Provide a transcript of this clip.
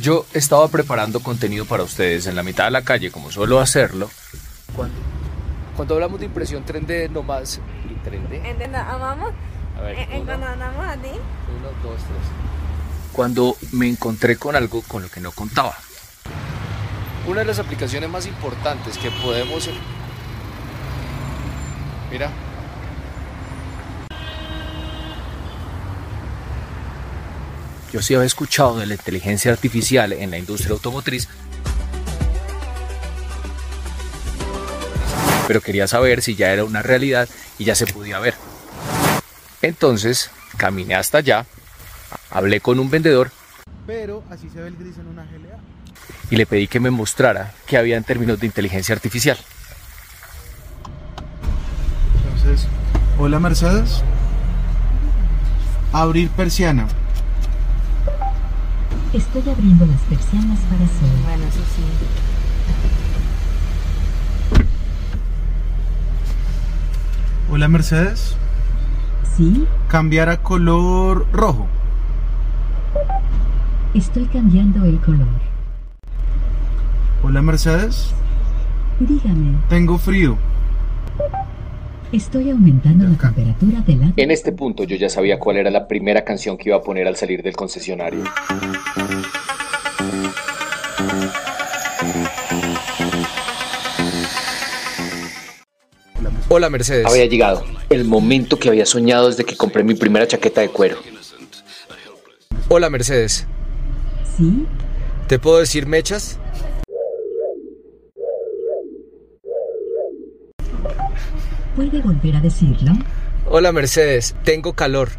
Yo estaba preparando contenido para ustedes en la mitad de la calle, como suelo hacerlo. Cuando, cuando hablamos de impresión 3D nomás... ¿Y 3D? ¿En donde amamos? A ver, ¿En, en uno, cuando andamos a ti? uno, dos, tres. Cuando me encontré con algo con lo que no contaba. Una de las aplicaciones más importantes que podemos... Mira. Yo sí había escuchado de la inteligencia artificial en la industria automotriz, pero quería saber si ya era una realidad y ya se podía ver. Entonces, caminé hasta allá, hablé con un vendedor Pero así se ve el gris en una GLA. y le pedí que me mostrara qué había en términos de inteligencia artificial. Entonces, hola Mercedes. Abrir persiana. Estoy abriendo las persianas para sol. Bueno, eso sí. Hola Mercedes. ¿Sí? Cambiar a color rojo. Estoy cambiando el color. Hola Mercedes. Dígame, Tengo frío. Estoy aumentando la temperatura del lado. En este punto yo ya sabía cuál era la primera canción que iba a poner al salir del concesionario. Hola Mercedes. Había llegado el momento que había soñado desde que compré mi primera chaqueta de cuero. Hola Mercedes. ¿Sí? ¿Te puedo decir mechas? ¿Puede volver a decirlo? Hola Mercedes, tengo calor.